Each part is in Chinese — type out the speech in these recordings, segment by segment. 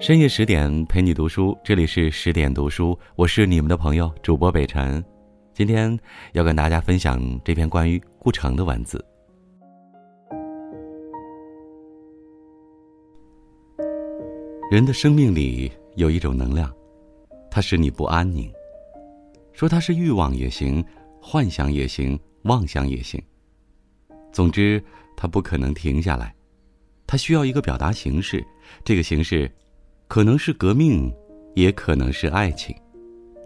深夜十点陪你读书，这里是十点读书，我是你们的朋友主播北辰。今天要跟大家分享这篇关于顾城的文字。人的生命里有一种能量，它使你不安宁。说它是欲望也行，幻想也行，妄想也行。总之，它不可能停下来，它需要一个表达形式，这个形式。可能是革命，也可能是爱情，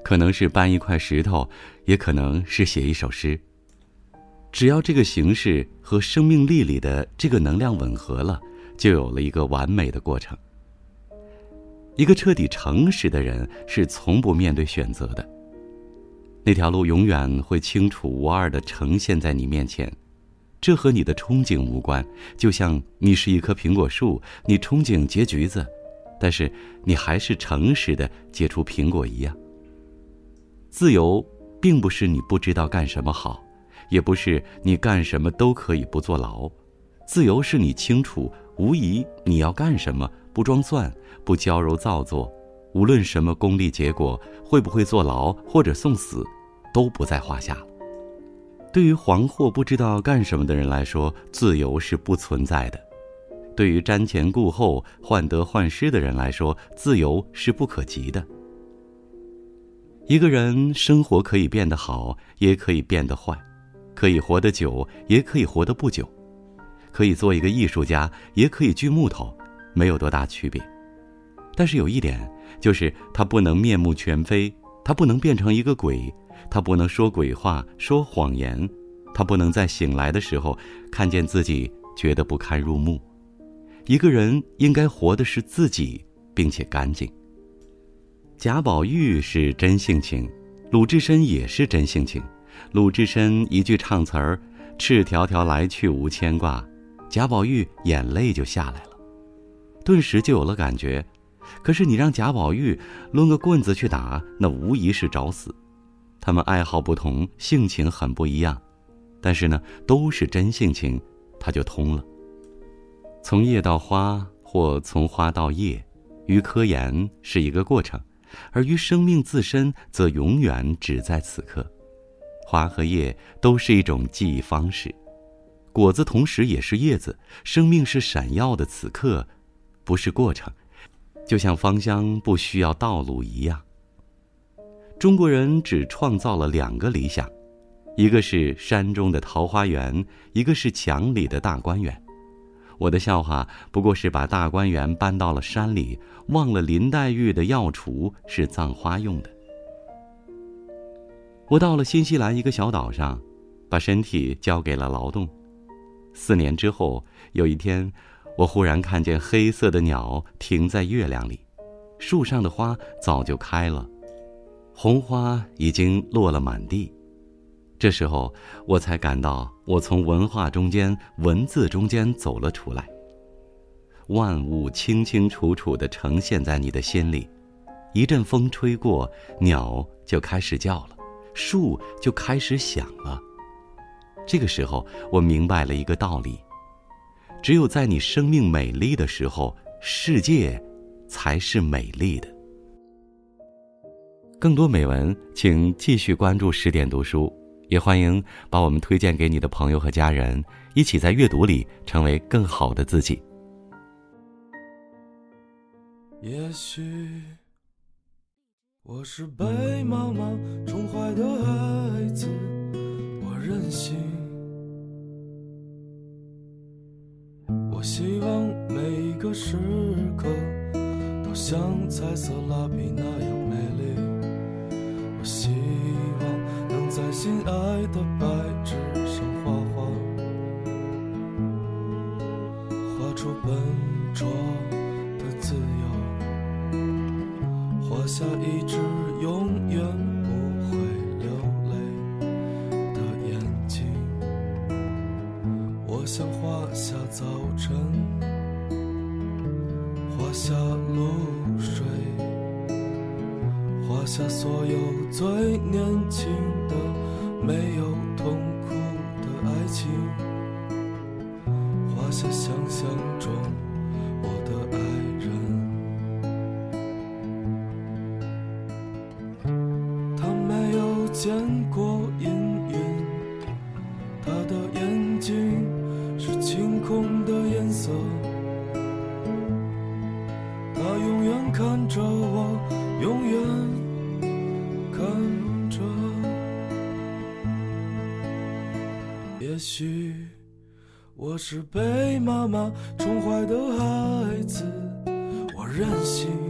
可能是搬一块石头，也可能是写一首诗。只要这个形式和生命力里的这个能量吻合了，就有了一个完美的过程。一个彻底诚实的人是从不面对选择的，那条路永远会清楚无二的呈现在你面前，这和你的憧憬无关。就像你是一棵苹果树，你憧憬结橘子。但是你还是诚实的结出苹果一样。自由并不是你不知道干什么好，也不是你干什么都可以不坐牢。自由是你清楚无疑你要干什么，不装蒜，不娇柔造作，无论什么功利结果，会不会坐牢或者送死，都不在话下。对于惶惑不知道干什么的人来说，自由是不存在的。对于瞻前顾后、患得患失的人来说，自由是不可及的。一个人生活可以变得好，也可以变得坏；可以活得久，也可以活得不久；可以做一个艺术家，也可以锯木头，没有多大区别。但是有一点，就是他不能面目全非，他不能变成一个鬼，他不能说鬼话、说谎言，他不能在醒来的时候看见自己觉得不堪入目。一个人应该活的是自己，并且干净。贾宝玉是真性情，鲁智深也是真性情。鲁智深一句唱词儿：“赤条条来去无牵挂”，贾宝玉眼泪就下来了，顿时就有了感觉。可是你让贾宝玉抡个棍子去打，那无疑是找死。他们爱好不同，性情很不一样，但是呢，都是真性情，他就通了。从叶到花，或从花到叶，于科研是一个过程，而于生命自身，则永远只在此刻。花和叶都是一种记忆方式，果子同时也是叶子。生命是闪耀的此刻，不是过程，就像芳香不需要道路一样。中国人只创造了两个理想，一个是山中的桃花源，一个是墙里的大观园。我的笑话不过是把大观园搬到了山里，忘了林黛玉的药橱是葬花用的。我到了新西兰一个小岛上，把身体交给了劳动。四年之后，有一天，我忽然看见黑色的鸟停在月亮里，树上的花早就开了，红花已经落了满地。这时候，我才感到我从文化中间、文字中间走了出来。万物清清楚楚地呈现在你的心里，一阵风吹过，鸟就开始叫了，树就开始响了。这个时候，我明白了一个道理：只有在你生命美丽的时候，世界才是美丽的。更多美文，请继续关注十点读书。也欢迎把我们推荐给你的朋友和家人，一起在阅读里成为更好的自己。也许我是被妈妈宠坏的孩子，我任性。我希望每一个时刻都像彩色蜡笔那样心爱的白纸上画画，画出笨拙的自由，画下一只永远不会流泪的眼睛。我想画下早晨，画下露水，下所有最年轻的，没有痛苦的爱情。画下想象中我的爱人，他没有见过阴云，他的眼睛是晴空的颜色。他永远看着我，永远。也许我是被妈妈宠坏的孩子，我任性。